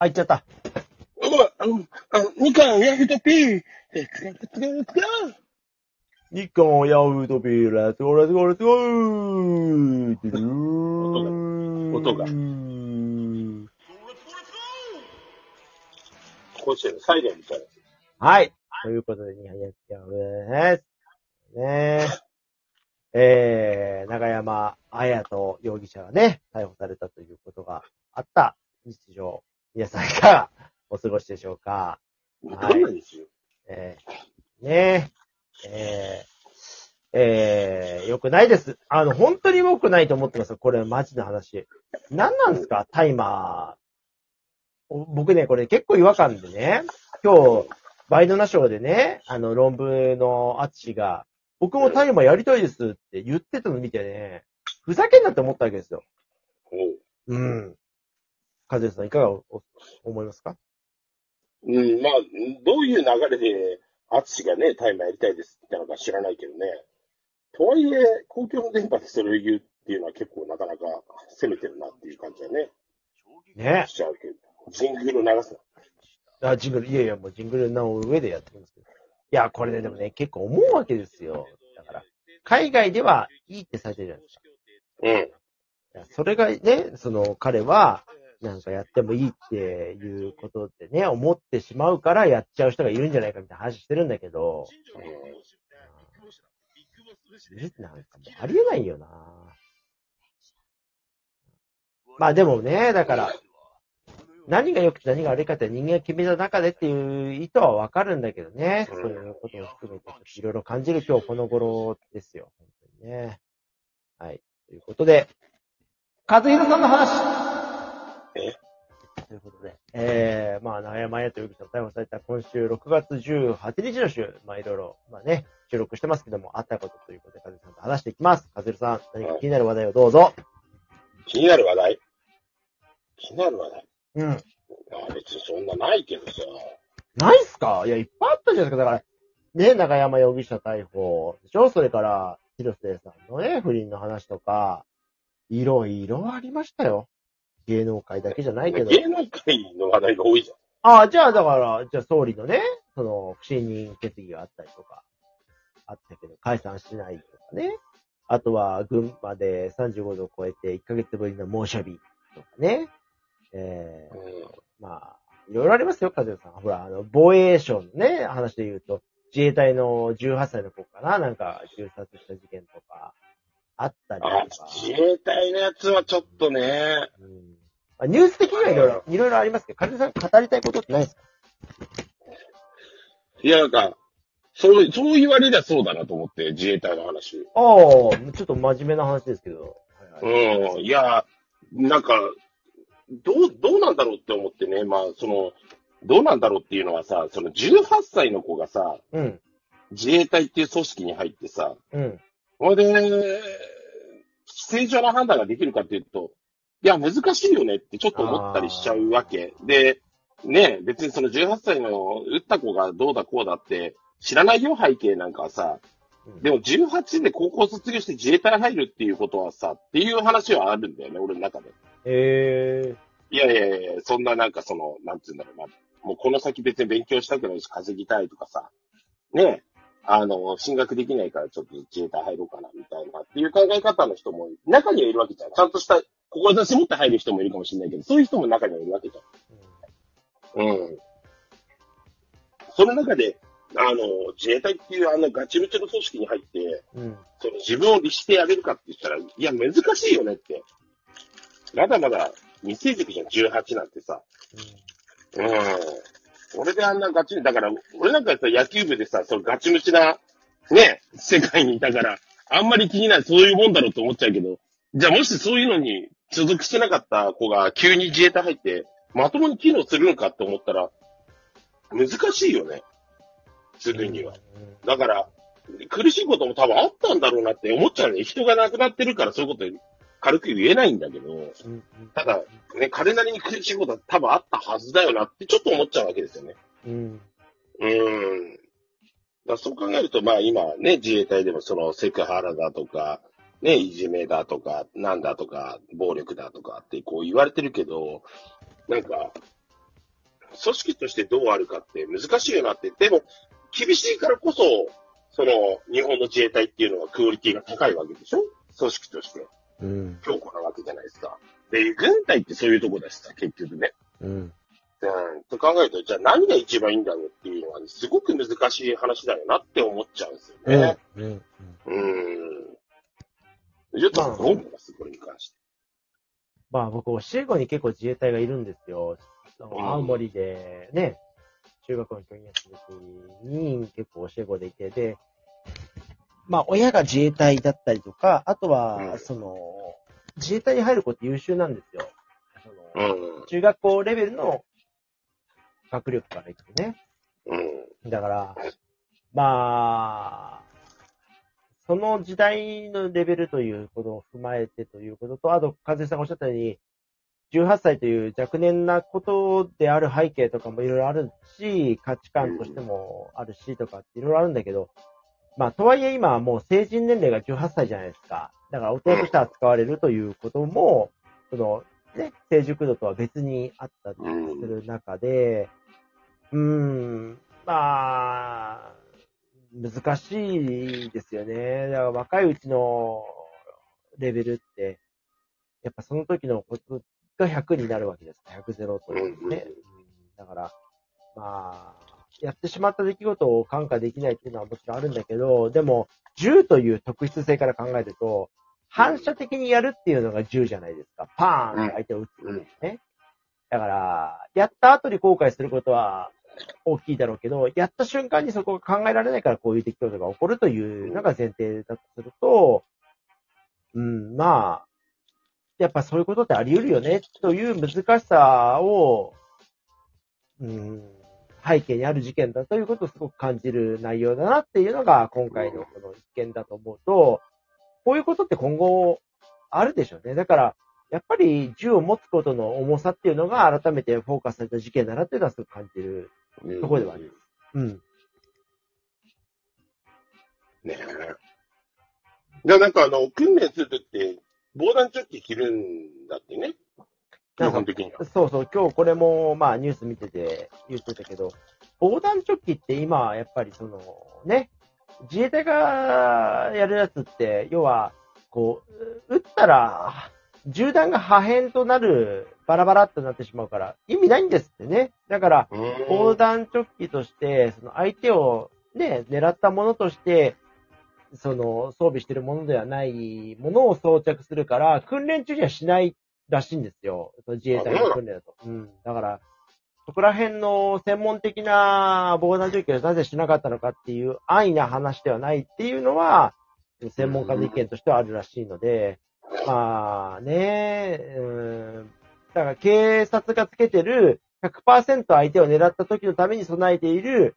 あ、行っちゃった。おい、あの、あの、2巻ヤフトピー、え、つか、つか、つか、日韓ヤフートピー、レッツゴー、レッツゴー、レッツゴー音が音がうん甲子園のサイレンみたいな。はい。ということで、日本やってやです。ねえ。えー、長山隼人容疑者がね、逮捕されたということがあった日常。皆さんいかがお過ごしでしょうかはいどんなにしよえー、ねえ、えー、えー、よくないです。あの、本当に良くないと思ってますよ。これ、マジな話。何なんですかタイマー。お僕ね、これ結構違和感でね、今日、バイドナショーでね、あの、論文のアツシが、僕もタイマーやりたいですって言ってたの見てね、ふざけんなって思ったわけですよ。う。うん。カズヤさんいかがおお思いますか？うん、まあ、どういう流れで、アツシがね、タイマーやりたいですってのか知らないけどね。とはいえ、公共の電波でそれを言うっていうのは結構なかなか攻めてるなっていう感じだね。ねしちゃうけど。ジングルを流すな。あ、ジングル、いやいや、もうジングルの上でやってますけど。いや、これね、でもね、結構思うわけですよ。だから、海外ではいいってされてるじゃないですか。うん。それがね、その彼は、なんかやってもいいっていうことでね、思ってしまうからやっちゃう人がいるんじゃないかみたいな話してるんだけど、えなんかもうありえないよなまあでもね、だから、何が良くて何が悪いかって人間が決めた中でっていう意図はわかるんだけどね。うんそういうことを含めて、いろいろ感じる今日この頃ですよ。本当にね。はい。ということで、和弘さんの話えということで、えー、まあ、長山彩人容疑者が逮捕された今週6月18日の週、まあいろいろ、まあね、収録してますけども、あったことということで、和弘さんと話していきます。和弘さん、何か気になる話題をどうぞ。気になる話題？気になる話題？うん。あ別にそんなないけどさ。ないっすか？いや、いっぱいあったじゃないですか。だから、ね、長山容疑者逮捕でしょ？それから、広瀬さんのね、不倫の話とか、いろいろありましたよ。芸能界だけじゃないけど。芸能界の話題が多いじゃん。ああ、じゃあ、だから、じゃあ、総理のね、その、不信任決議があったりとか、あったけど、解散しないとかね。あとは、群馬で35度を超えて1ヶ月ぶりの猛暑日とかね。えー、うん。まあ、いろいろありますよ、和代さん。ほら、あの、防衛省のね、話で言うと、自衛隊の18歳の子かななんか、銃殺した事件とか、あったりとあか。、自衛隊のやつはちょっとね。うんまあ、ニュース的にはいろいろ、いろいろありますけど、和代さん語りたいことってないですか？いや、なんか、そう、そう言われりゃそうだなと思って、自衛隊の話。ああ、ちょっと真面目な話ですけど。はいはいうん。いや、なんか、どう、どうなんだろうって思ってね。まあ、その、どうなんだろうっていうのはさ、その18歳の子がさ、うん、自衛隊っていう組織に入ってさ、うん。ほいで、正常な判断ができるかっていうと、いや、難しいよねってちょっと思ったりしちゃうわけ。で、ね、別にその18歳の撃った子がどうだこうだって知らないよ、背景なんかはさ。うんでも18で高校卒業して自衛隊入るっていうことはさ、っていう話はあるんだよね、俺の中で。えいやいやいや、そんななんかその、なんつうんだろうな。もうこの先別に勉強したくないし稼ぎたいとかさ。ねあの、進学できないからちょっと自衛隊入ろうかな、みたいなっていう考え方の人も中にはいるわけじゃん。ちゃんとした志持って入る人もいるかもしれないけど、そういう人も中にはいるわけじゃん。うん。その中で、あの、自衛隊っていうあのガチムチの組織に入って、ー、うん。その自分を律してやれるかって言ったら、いや、難しいよねって。まだまだ未成熟じゃん、18なんてさ。うん。俺であんなガチ、だから、俺なんかさ、野球部でさ、そのガチムチな、ね、世界にいたから、あんまり気にない、そういうもんだろうと思っちゃうけど、じゃあもしそういうのに所属してなかった子が急に自衛隊入って、まともに機能するのかって思ったら、難しいよね。するには。だから、苦しいことも多分あったんだろうなって思っちゃうね。人が亡くなってるからそういうこと軽く言えないんだけど。ただ、ね、彼なりに苦しいことは多分あったはずだよなってちょっと思っちゃうわけですよね。うん。うーん。だそう考えると、まあ今ね、自衛隊でもそのセクハラだとか、ね、いじめだとか、なんだとか、暴力だとかってこう言われてるけど、なんか、組織としてどうあるかって難しいよなって。でも、厳しいからこそ、その、日本の自衛隊っていうのはクオリティが高いわけでしょ？組織として。うん。強固なわけじゃないですか。で、軍隊ってそういうとこだしさ、結局ね。うん。うん。と考えると、じゃあ何が一番いいんだろうっていうのは、すごく難しい話だよなって思っちゃうんですようん。ね。うん。うん。ちょっとどう思います？これに関して。まあ僕、教え子に結構自衛隊がいるんですよ。青森でね、中学校の教員やってる時に結構教え子でいて、で、まあ親が自衛隊だったりとか、あとうは、んその、自衛隊に入る子って優秀なんですよ。そのうん。中学校レベルの学力からいくとね。うん。だから、まあ、その時代のレベルということを踏まえてということと、あと、和江さんがおっしゃったように、18歳という若年なことである背景とかもいろいろあるし、価値観としてもあるしとかっていろいろあるんだけど、まあ、とはいえ今はもう成人年齢が18歳じゃないですか。だから大人として扱われるということも、その、ね、成熟度とは別にあったりする中で、うーん、まあ、難しいですよね。だから若いうちのレベルって、やっぱその時のことが100になるわけです。100ゼロというね。だから、まあ、やってしまった出来事を感化できないっていうのはもちろんあるんだけど、でも、銃という特質性から考えると、反射的にやるっていうのが銃じゃないですか。パーンって相手を撃つ。うん。だから、やった後に後悔することは大きいだろうけど、やった瞬間にそこが考えられないからこういう出来事が起こるというのが前提だとすると、うん、まあ、やっぱそういうことってあり得るよね、という難しさを、うん、背景にある事件だということをすごく感じる内容だなっていうのが今回のこの一件だと思うと、こういうことって今後あるでしょうね。だから、やっぱり銃を持つことの重さっていうのが改めてフォーカスされた事件だなっていうのはすごく感じる。うんところではありますうん。ねえ。で、なんかあの、訓練するときって、防弾チョッキ着るんだってね。基本的には。そうそう、今日これも、まあニュース見てて言ってたけど、防弾チョッキって今、やっぱりその、ね、自衛隊がやるやつって、要は、こう、撃ったら、銃弾が破片となる、バラバラっとなってしまうから、意味ないんですってね。だから、防弾チョッキとして、その相手をね、狙ったものとして、その装備してるものではないものを装着するから、訓練中にはしないらしいんですよ。その自衛隊の？訓練だと。うん。だから、そこら辺の専門的な防弾チョッキをなぜしなかったのかっていう安易な話ではないっていうのは、専門家の意見としてはあるらしいので、まあね、うん、だから警察がつけてる100%相手を狙った時のために備えている、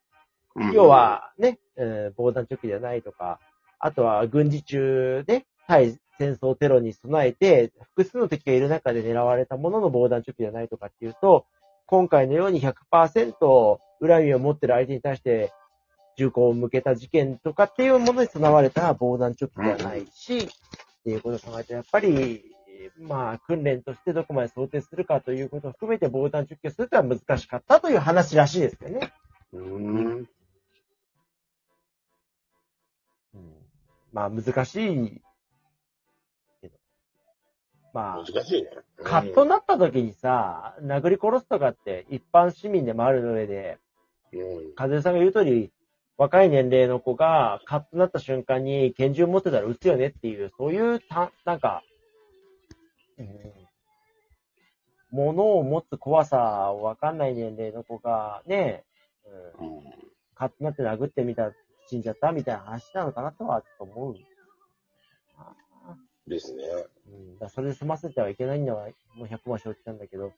要、はね、えー防弾チョッキではないとか、あとは軍事中で対戦争テロに備えて、複数の敵がいる中で狙われたものの防弾チョッキではないとかっていうと、今回のように100%恨みを持ってる相手に対して銃口を向けた事件とかっていうものに備われた防弾チョッキではないし、っていうことを考えて、やっぱり、まあ、訓練としてどこまで想定するかということを含めて防弾チョッキをするとは難しかったという話らしいですよね。うん。うんまあ難しい。まあ、難しいね。カッとなった時にさ、殴り殺すとかって一般市民でもある上で、うん。風さんが言う通り、若い年齢の子がカッとなった瞬間に拳銃持ってたら撃つよねっていう、そういうた、なんか、うん、物を持つ怖さわかんない年齢の子がね、うん、うんカッとなって殴ってみた、死んじゃったみたいな話なのかなとはちょっと思う。ですね。だそれで済ませてはいけないのは、もう100万承知なんだけど、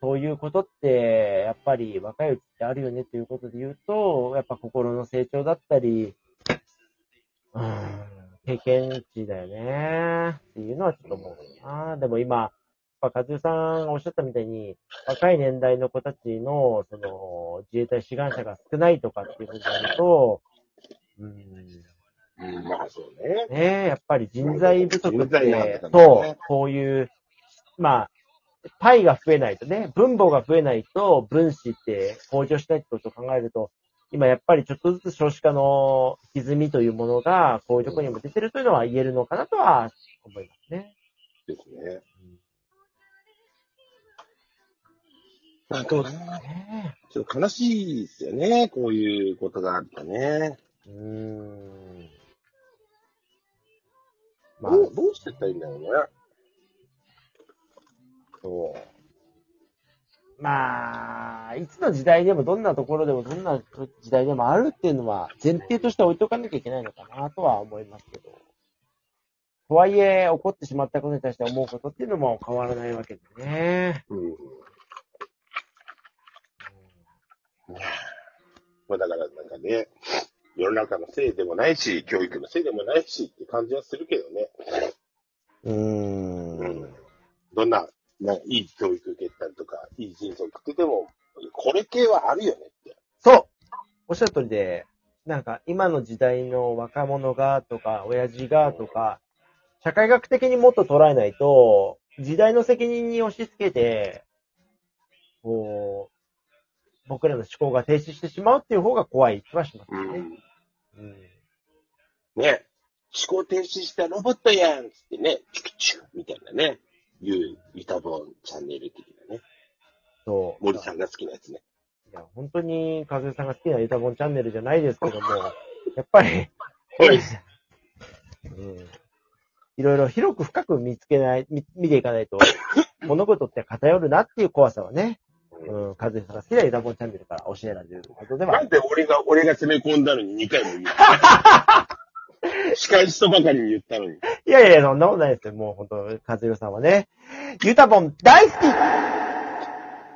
そういうことって、やっぱり若いうちってあるよねっていうことで言うと、やっぱ心の成長だったり、うん、経験値だよねっていうのはちょっと思うな。でも今、やっぱ、和代さんがおっしゃったみたいに、若い年代の子たちの、その、自衛隊志願者が少ないとかっていうことになると、うん、うん、まあそうね。ねえ、やっぱり人材不足っ人材なんてねそう、こういう、まあ、パイが増えないとね、分母が増えないと分子って向上しないってことを考えると、今やっぱりちょっとずつ少子化の歪みというものが、こういうところにも出てるというのは言えるのかなとは思いますね。ですね。なんか、ねちょっと悲しいですよね。こういうことがあるとね。えうーん。まあ、どう、どうしてったらいいんだろうね。そう。まあ、いつの時代でもどんなところでもどんな時代でもあるっていうのは前提として置いとかなきゃいけないのかなとは思いますけど。とはいえ、起こってしまったことに対して思うことっていうのも変わらないわけでね。うん。まあだからなんかね、世の中のせいでもないし、教育のせいでもないしって感じはするけどね。うー。うんん。どんな、ないい教育受けたりとか、いい人生を送ってても、これ系はあるよねって。そうおっしゃる通りで、なんか今の時代の若者がとか、親父がとか、社会学的にもっと捉えないと、時代の責任に押し付けて、こう、僕らの思考が停止してしまうっていう方が怖い気はしますよね。うん。うん。ね。思考停止したロボットやんつってね、チュクチュみたいなね。いう、ユタボンチャンネル的なね。そう。森さんが好きなやつね。いや、本当に、かずえさんが好きなユタボンチャンネルじゃないですけども、やっぱり、はいうん。いろいろ広く深く見つけない、見見ていかないと、物事って偏るなっていう怖さはね、うん、かずえさんが好きなユタボンチャンネルから教えられることではなんで俺が、俺が攻め込んだのに2回も言うの？仕返しとばかりに言ったのに。いやいや、そんなことないですよ。もう本当、かずよさんはね、ユタボン大好き